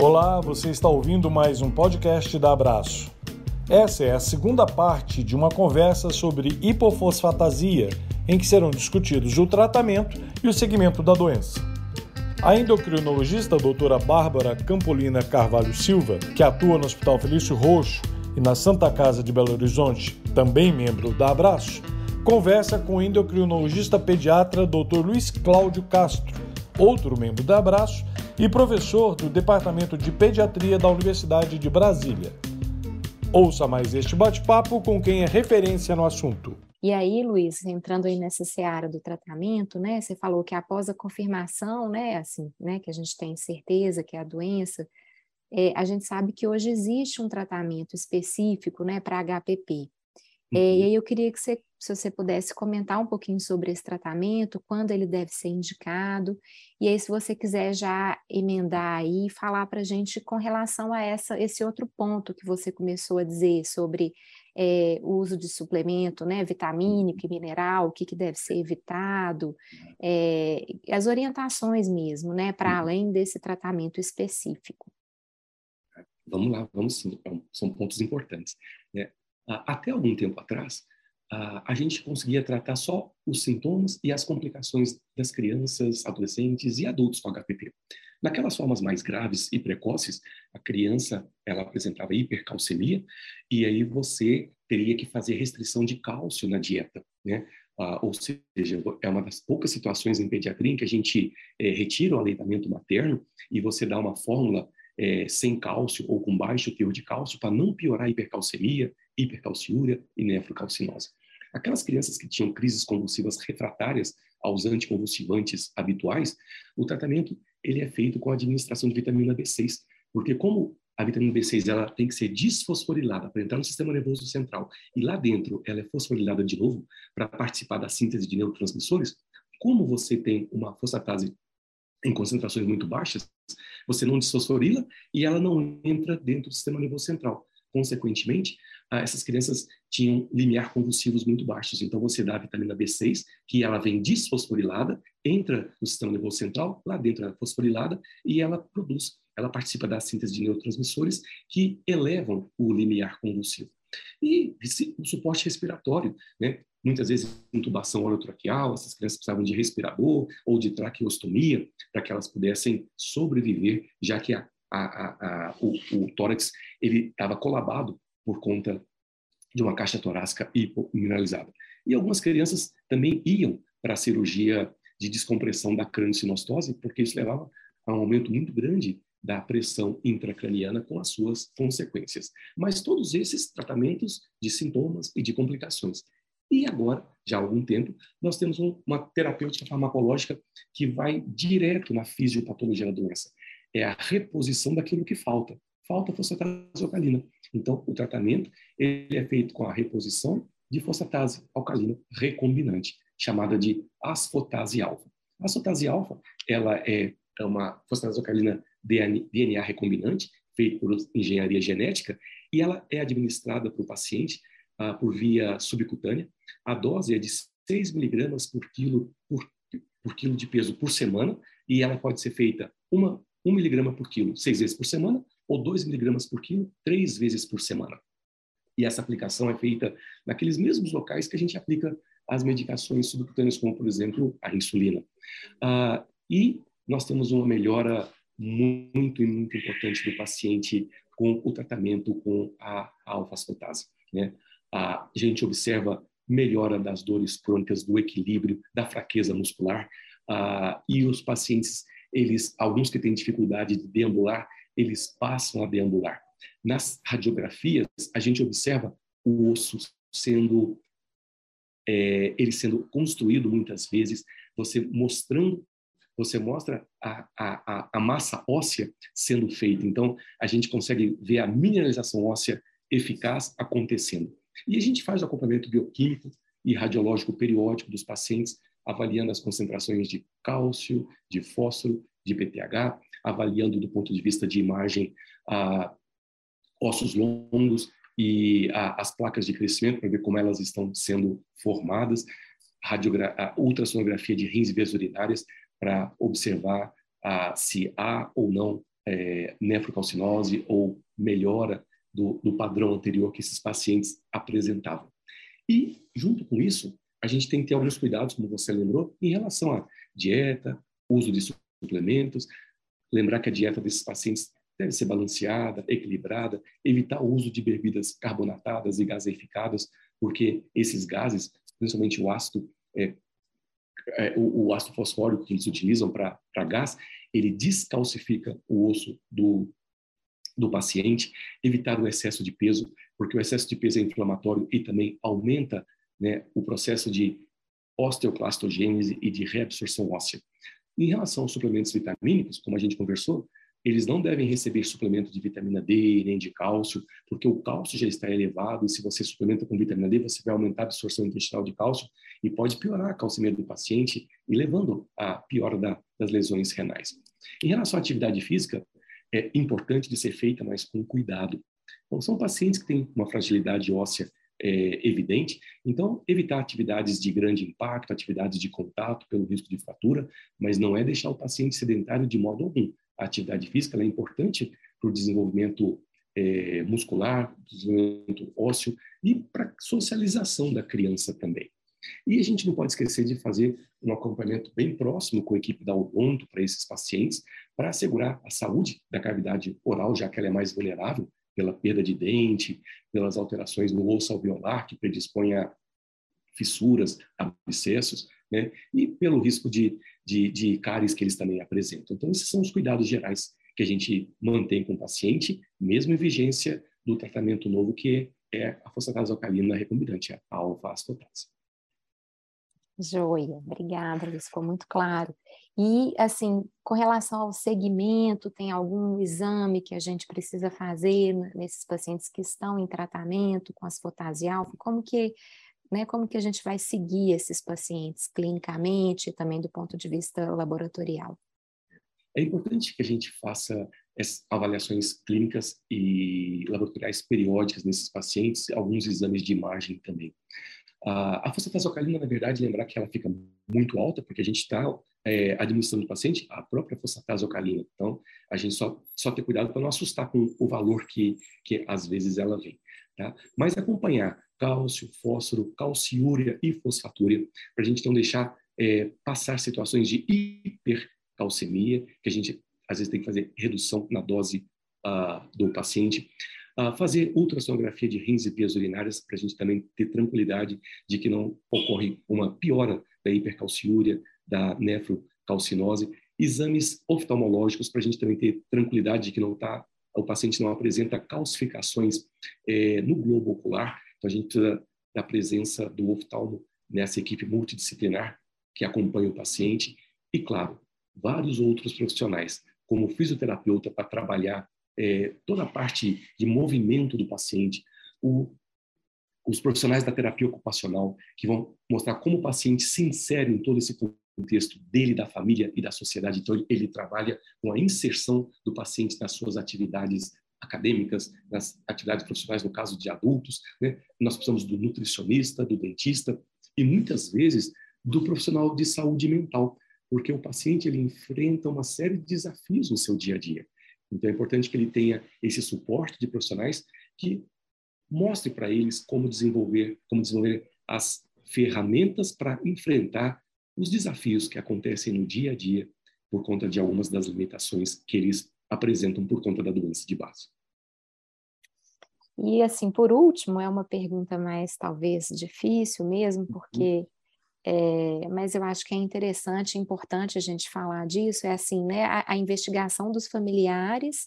Olá, você está ouvindo mais um podcast da Abraço. Essa é a segunda parte de uma conversa sobre hipofosfatasia, em que serão discutidos o tratamento e o segmento da doença. A endocrinologista doutora Bárbara Campolina Carvalho Silva, que atua no Hospital Felício Roxo e na Santa Casa de Belo Horizonte, também membro da Abraço, conversa com o endocrinologista pediatra Dr. Luiz Cláudio Castro, outro membro da Abraço e professor do Departamento de Pediatria da Universidade de Brasília. Ouça mais este bate-papo com quem é referência no assunto. E aí, Luiz, entrando aí nessa seara do tratamento, né? Você falou que após a confirmação, né, assim, né, que a gente tem certeza que é a doença, é, a gente sabe que hoje existe um tratamento específico, né, para HPP. É, e uhum. aí eu queria que você, se você pudesse comentar um pouquinho sobre esse tratamento, quando ele deve ser indicado, e aí se você quiser já emendar aí e falar para a gente com relação a essa, esse outro ponto que você começou a dizer sobre é, o uso de suplemento, né, vitamínico e mineral, o que, que deve ser evitado, é, as orientações mesmo, né, para uhum. além desse tratamento específico. Vamos lá, vamos sim, são pontos importantes. Né? até algum tempo atrás, a gente conseguia tratar só os sintomas e as complicações das crianças, adolescentes e adultos com HPP. Naquelas formas mais graves e precoces, a criança ela apresentava hipercalcemia e aí você teria que fazer restrição de cálcio na dieta, né? Ah, ou seja, é uma das poucas situações em pediatria em que a gente é, retira o aleitamento materno e você dá uma fórmula é, sem cálcio ou com baixo teor de cálcio para não piorar a hipercalcemia, hipercalciúria e nefrocalcinose. Aquelas crianças que tinham crises convulsivas refratárias aos anticonvulsivantes habituais, o tratamento ele é feito com a administração de vitamina B6, porque como a vitamina B6 ela tem que ser desfosforilada para entrar no sistema nervoso central e lá dentro ela é fosforilada de novo para participar da síntese de neurotransmissores, como você tem uma fosfatase em concentrações muito baixas, você não desfosforila e ela não entra dentro do sistema nervoso central. Consequentemente, essas crianças tinham limiar convulsivos muito baixos. Então, você dá a vitamina B6, que ela vem desfosforilada, entra no sistema nervoso central, lá dentro é fosforilada, e ela produz, ela participa da síntese de neurotransmissores que elevam o limiar convulsivo. E o suporte respiratório, né? Muitas vezes intubação orotraqueal, essas crianças precisavam de respirador ou de traqueostomia para que elas pudessem sobreviver, já que a, a, a, o, o tórax ele estava colabado por conta de uma caixa torácica hipomineralizada. E algumas crianças também iam para a cirurgia de descompressão da crânio-sinostose, porque isso levava a um aumento muito grande da pressão intracraniana com as suas consequências. Mas todos esses tratamentos de sintomas e de complicações. E agora, já há algum tempo, nós temos uma terapêutica farmacológica que vai direto na fisiopatologia da doença. É a reposição daquilo que falta falta fosfatase alcalina. Então, o tratamento ele é feito com a reposição de fosfatase alcalina recombinante, chamada de asfotase alfa. A asfotase alfa ela é uma fosfatase alcalina DNA recombinante, feita por engenharia genética, e ela é administrada para o paciente uh, por via subcutânea. A dose é de 6 miligramas por quilo, por, por quilo de peso por semana, e ela pode ser feita uma, 1 miligrama por quilo seis vezes por semana, ou 2 miligramas por quilo três vezes por semana. E essa aplicação é feita naqueles mesmos locais que a gente aplica as medicações subcutâneas, como, por exemplo, a insulina. Ah, e nós temos uma melhora muito, muito importante do paciente com o tratamento com a alfa-asfotase. Né? A gente observa melhora das dores crônicas, do equilíbrio, da fraqueza muscular, ah, e os pacientes, eles, alguns que têm dificuldade de deambular, eles passam a deambular. Nas radiografias, a gente observa o osso sendo é, ele sendo construído muitas vezes, você mostrando, você mostra a, a, a massa óssea sendo feita. Então, a gente consegue ver a mineralização óssea eficaz acontecendo. E a gente faz o acompanhamento bioquímico e radiológico periódico dos pacientes, avaliando as concentrações de cálcio, de fósforo, de PTH, avaliando do ponto de vista de imagem ah, ossos longos e ah, as placas de crescimento para ver como elas estão sendo formadas, ultrassonografia de rins e vias urinárias para observar ah, se há ou não é, nefrocalcinose ou melhora do, do padrão anterior que esses pacientes apresentavam. E, junto com isso, a gente tem que ter alguns cuidados, como você lembrou, em relação à dieta, uso de suplementos. Lembrar que a dieta desses pacientes deve ser balanceada, equilibrada, evitar o uso de bebidas carbonatadas e gaseificadas, porque esses gases, principalmente o ácido, é, é, o, o, ácido fosfórico que eles utilizam para gás, ele descalcifica o osso do, do paciente, evitar o excesso de peso, porque o excesso de peso é inflamatório e também aumenta né, o processo de osteoclastogênese e de reabsorção óssea. Em relação aos suplementos vitamínicos, como a gente conversou, eles não devem receber suplemento de vitamina D nem de cálcio, porque o cálcio já está elevado e se você suplementa com vitamina D, você vai aumentar a absorção intestinal de cálcio e pode piorar a calcemia do paciente e levando à piora da, das lesões renais. Em relação à atividade física, é importante de ser feita, mas com cuidado. Então, são pacientes que têm uma fragilidade óssea é, evidente. Então, evitar atividades de grande impacto, atividades de contato pelo risco de fratura, mas não é deixar o paciente sedentário de modo algum. A atividade física é importante para o desenvolvimento é, muscular, desenvolvimento ósseo e para socialização da criança também. E a gente não pode esquecer de fazer um acompanhamento bem próximo com a equipe da odonto para esses pacientes, para assegurar a saúde da cavidade oral, já que ela é mais vulnerável pela perda de dente, pelas alterações no osso alveolar, que predispõe a fissuras, abscessos, né? e pelo risco de, de, de cáries que eles também apresentam. Então, esses são os cuidados gerais que a gente mantém com o paciente, mesmo em vigência do tratamento novo, que é a fosfatase alcalina recombinante, a alfa-astotase. Joia, obrigada, Luiz, ficou muito claro. E, assim, com relação ao segmento, tem algum exame que a gente precisa fazer nesses pacientes que estão em tratamento com as alfa? Como que, né, como que a gente vai seguir esses pacientes clinicamente e também do ponto de vista laboratorial? É importante que a gente faça avaliações clínicas e laboratoriais periódicas nesses pacientes, alguns exames de imagem também. A fosfatase na verdade, lembrar que ela fica muito alta, porque a gente está é, administrando o paciente a própria fosfatase alcalina. Então, a gente só, só ter cuidado para não assustar com o valor que, que às vezes ela vem. Tá? Mas acompanhar cálcio, fósforo, calciúria e fosfatúria, para a gente não deixar é, passar situações de hipercalcemia, que a gente às vezes tem que fazer redução na dose uh, do paciente. Fazer ultrassonografia de rins e vias urinárias para a gente também ter tranquilidade de que não ocorre uma piora da hipercalciúria, da nefrocalcinose, exames oftalmológicos para a gente também ter tranquilidade de que não tá, o paciente não apresenta calcificações é, no globo ocular. Então a gente precisa da presença do oftalmo nessa equipe multidisciplinar que acompanha o paciente e, claro, vários outros profissionais, como fisioterapeuta para trabalhar é, toda a parte de movimento do paciente, o, os profissionais da terapia ocupacional que vão mostrar como o paciente se insere em todo esse contexto dele, da família e da sociedade. Então, ele trabalha com a inserção do paciente nas suas atividades acadêmicas, nas atividades profissionais, no caso de adultos. Né? Nós precisamos do nutricionista, do dentista e, muitas vezes, do profissional de saúde mental, porque o paciente ele enfrenta uma série de desafios no seu dia a dia. Então, é importante que ele tenha esse suporte de profissionais que mostre para eles como desenvolver, como desenvolver as ferramentas para enfrentar os desafios que acontecem no dia a dia por conta de algumas das limitações que eles apresentam por conta da doença de base. E assim, por último, é uma pergunta mais talvez difícil mesmo, porque é, mas eu acho que é interessante, importante a gente falar disso, é assim, né, a, a investigação dos familiares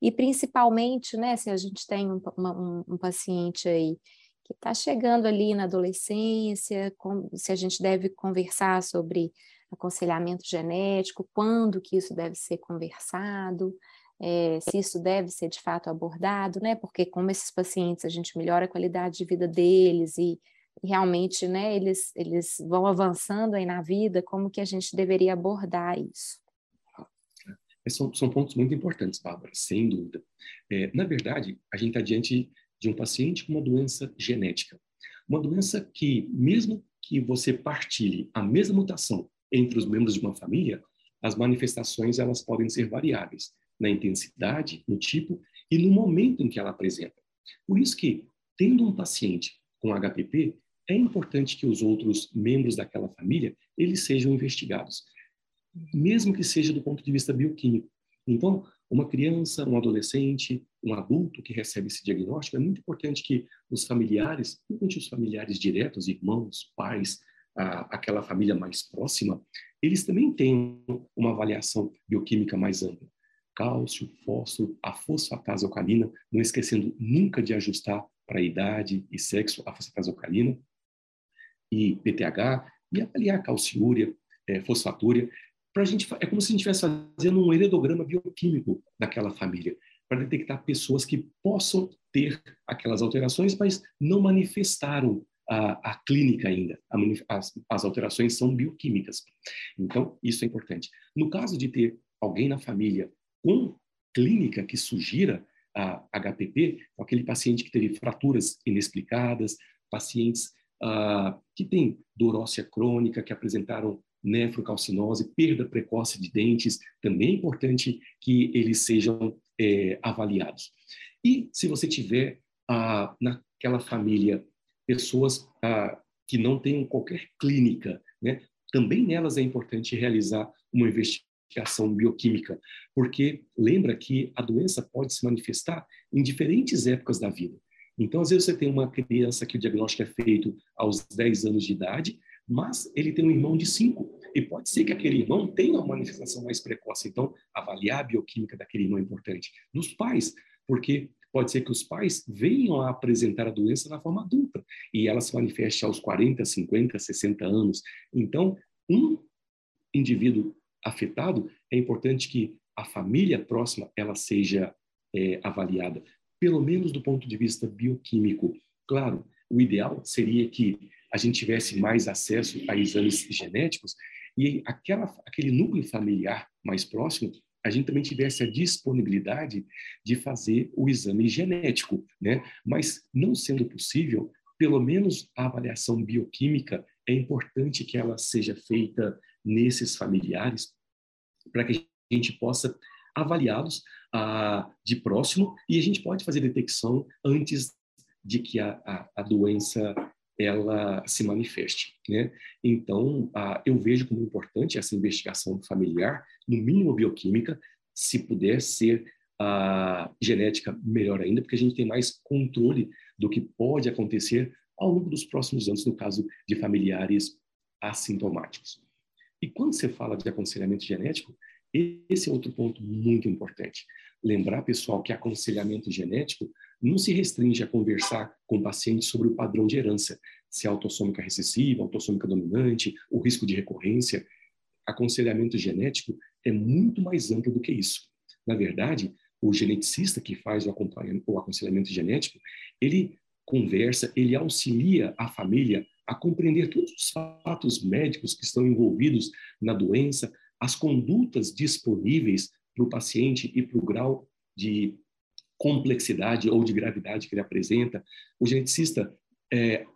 e principalmente, né, se a gente tem um, uma, um, um paciente aí que está chegando ali na adolescência, com, se a gente deve conversar sobre aconselhamento genético, quando que isso deve ser conversado, é, se isso deve ser de fato abordado, né? Porque como esses pacientes a gente melhora a qualidade de vida deles e realmente, né, eles, eles vão avançando aí na vida, como que a gente deveria abordar isso? São, são pontos muito importantes, Bárbara, sem dúvida. É, na verdade, a gente está diante de um paciente com uma doença genética. Uma doença que, mesmo que você partilhe a mesma mutação entre os membros de uma família, as manifestações elas podem ser variáveis. na intensidade, no tipo e no momento em que ela apresenta. Por isso que, tendo um paciente com HPP, é importante que os outros membros daquela família eles sejam investigados, mesmo que seja do ponto de vista bioquímico. Então, uma criança, um adolescente, um adulto que recebe esse diagnóstico, é muito importante que os familiares, principalmente os familiares diretos, irmãos, pais, a, aquela família mais próxima, eles também tenham uma avaliação bioquímica mais ampla. Cálcio, fósforo, a fosfatase alcalina, não esquecendo nunca de ajustar para idade e sexo a fosfatase alcalina, e PTH, e avaliar a calciúria, é, fosfatúria, para a gente é como se a gente estivesse fazendo um heredograma bioquímico daquela família para detectar pessoas que possam ter aquelas alterações, mas não manifestaram a, a clínica ainda. A, as, as alterações são bioquímicas. Então, isso é importante. No caso de ter alguém na família com clínica que sugira a HPP, aquele paciente que teve fraturas inexplicadas, pacientes uh, que têm dor óssea crônica, que apresentaram nefrocalcinose, perda precoce de dentes, também é importante que eles sejam é, avaliados. E se você tiver ah, naquela família pessoas ah, que não têm qualquer clínica, né, também nelas é importante realizar uma investigação bioquímica, porque lembra que a doença pode se manifestar em diferentes épocas da vida. Então, às vezes, você tem uma criança que o diagnóstico é feito aos 10 anos de idade, mas ele tem um irmão de 5. E pode ser que aquele irmão tenha uma manifestação mais precoce. Então, avaliar a bioquímica daquele irmão é importante. Dos pais, porque pode ser que os pais venham a apresentar a doença na forma adulta e ela se manifeste aos 40, 50, 60 anos. Então, um indivíduo afetado, é importante que a família próxima ela seja é, avaliada, pelo menos do ponto de vista bioquímico. Claro, o ideal seria que a gente tivesse mais acesso a exames genéticos e aquela, aquele núcleo familiar mais próximo, a gente também tivesse a disponibilidade de fazer o exame genético, né? Mas não sendo possível, pelo menos a avaliação bioquímica é importante que ela seja feita nesses familiares para que a gente possa avaliá-los ah, de próximo e a gente pode fazer detecção antes de que a, a, a doença ela se manifeste. Né? Então, ah, eu vejo como importante essa investigação familiar, no mínimo bioquímica, se puder ser a genética, melhor ainda, porque a gente tem mais controle do que pode acontecer ao longo dos próximos anos, no caso de familiares assintomáticos. E quando você fala de aconselhamento genético, esse é outro ponto muito importante. Lembrar, pessoal, que aconselhamento genético não se restringe a conversar com pacientes sobre o padrão de herança, se é autossômica recessiva, autossômica dominante, o risco de recorrência. Aconselhamento genético é muito mais amplo do que isso. Na verdade, o geneticista que faz o, o aconselhamento genético, ele conversa, ele auxilia a família a compreender todos os fatos médicos que estão envolvidos na doença, as condutas disponíveis para o paciente e para o grau de complexidade ou de gravidade que ele apresenta. O geneticista é,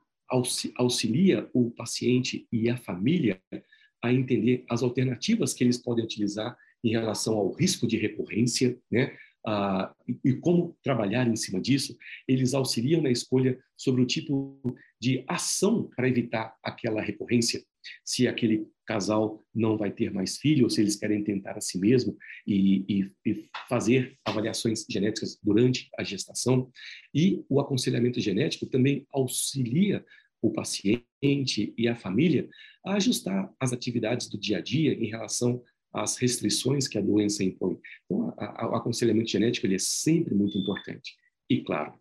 auxilia o paciente e a família a entender as alternativas que eles podem utilizar em relação ao risco de recorrência, né? Ah, e, como trabalhar em cima disso. Eles auxiliam na escolha sobre o tipo de ação para evitar aquela recorrência se aquele casal não vai ter mais filho, ou se eles querem tentar a si mesmo e, e, e, fazer avaliações genéticas durante a gestação. E o aconselhamento genético também auxilia o paciente e a família a ajustar as atividades do dia a dia em relação às restrições que a doença impõe. Então, o aconselhamento genético ele é sempre muito importante. E, claro,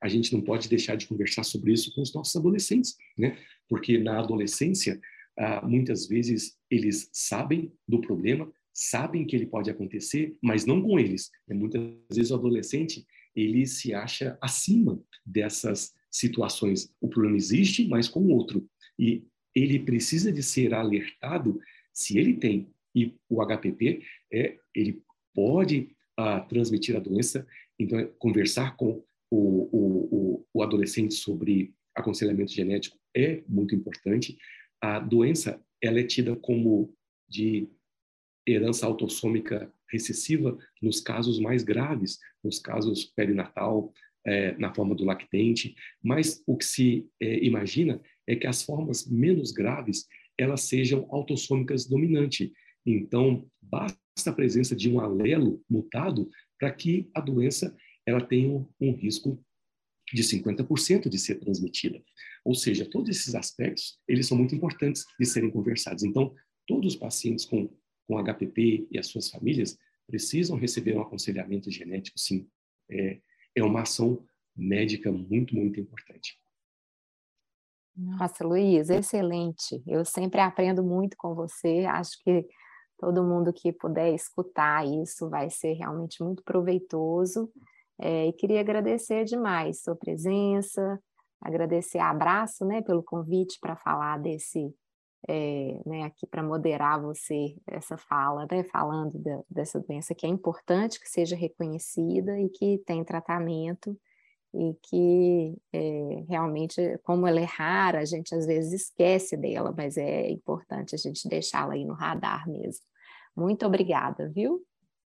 a gente não pode deixar de conversar sobre isso com os nossos adolescentes, né? Porque na adolescência, ah, muitas vezes eles sabem do problema, sabem que ele pode acontecer, mas não com eles. É, muitas vezes o adolescente ele se acha acima dessas situações. O problema existe, mas com o outro. E ele precisa de ser alertado se ele tem. E o HPP, é, ele pode ah, transmitir a doença. Então, é conversar com o, o, o, adolescente sobre aconselhamento genético é muito importante a doença ela é tida como de herança autossômica recessiva nos casos mais graves, nos casos perinatal, é, na forma do lactente, mas o que se é, imagina é que as formas menos graves elas sejam autossômicas dominante. Então, basta a presença de um alelo mutado para que a doença ela tenha um risco de 50% de ser transmitida. Ou seja, todos esses aspectos, eles são muito importantes de serem conversados. Então, todos os pacientes com, com HPP e as suas famílias precisam receber um aconselhamento genético, sim. É, é uma ação médica muito, muito importante. Nossa, Luiz, excelente. Eu sempre aprendo muito com você. Acho que todo mundo que puder escutar isso vai ser realmente muito proveitoso. É, e queria agradecer demais sua presença, agradecer abraço, né, pelo convite para falar desse, é, né, aqui para moderar você essa fala, né, falando da, dessa doença que é importante que seja reconhecida e que tem tratamento e que é, realmente, como ela é rara, a gente às vezes esquece dela, mas é importante a gente deixá-la aí no radar mesmo. Muito obrigada, viu?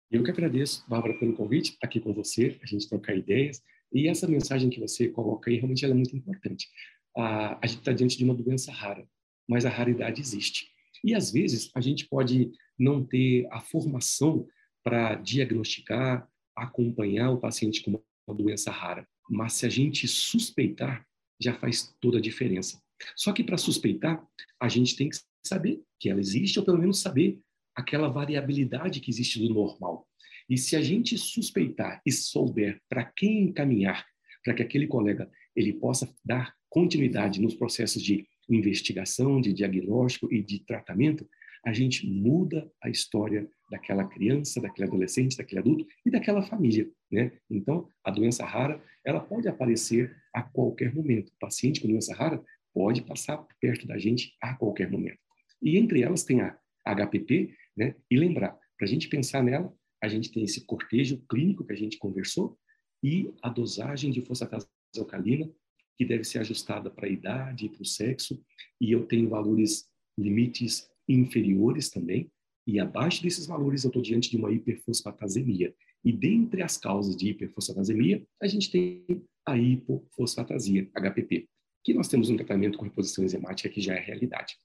Eu que agradeço, Bárbara, pelo convite, estar aqui com você, a gente trocar ideias. E essa mensagem que você coloca aí, realmente ela é muito importante. A, a gente está diante de uma doença rara, mas a raridade existe. E às vezes a gente pode não ter a formação para diagnosticar, acompanhar o paciente com uma doença rara mas se a gente suspeitar, já faz toda a diferença. Só que para suspeitar, a gente tem que saber que ela existe, ou pelo menos saber aquela variabilidade que existe do normal. E se a gente suspeitar e souber para quem encaminhar, para que aquele colega ele possa dar continuidade nos processos de investigação, de diagnóstico e de tratamento, a gente muda a história daquela criança, daquele adolescente, daquele adulto e daquela família, né? Então, a doença rara, ela pode aparecer a qualquer momento. O paciente com doença rara pode passar perto da gente a qualquer momento. E entre elas tem a HPP, né? E lembrar, para a gente pensar nela, a gente tem esse cortejo clínico que a gente conversou e a dosagem de fosfatase alcalina, que deve ser ajustada para a idade e para o sexo, e eu tenho valores limites inferiores também, e abaixo desses valores eu estou diante de uma hiperfosfatasemia. E dentre as causas de hiperfosfatasemia, a gente tem a hipofosfatasia, HPP, que nós temos um tratamento com reposição enzimática que já é realidade.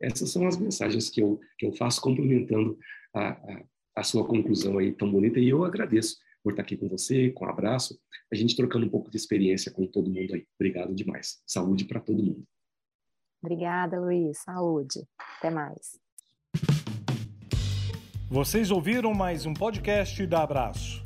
Essas são as mensagens que eu, que eu faço complementando a, a, a sua conclusão aí tão bonita, e eu agradeço por estar aqui com você, com um abraço, a gente trocando um pouco de experiência com todo mundo aí. Obrigado demais. Saúde para todo mundo. Obrigada, Luiz. Saúde. Até mais. Vocês ouviram mais um podcast da Abraço.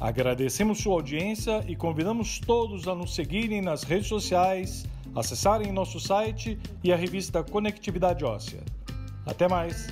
Agradecemos sua audiência e convidamos todos a nos seguirem nas redes sociais, acessarem nosso site e a revista Conectividade Óssea. Até mais!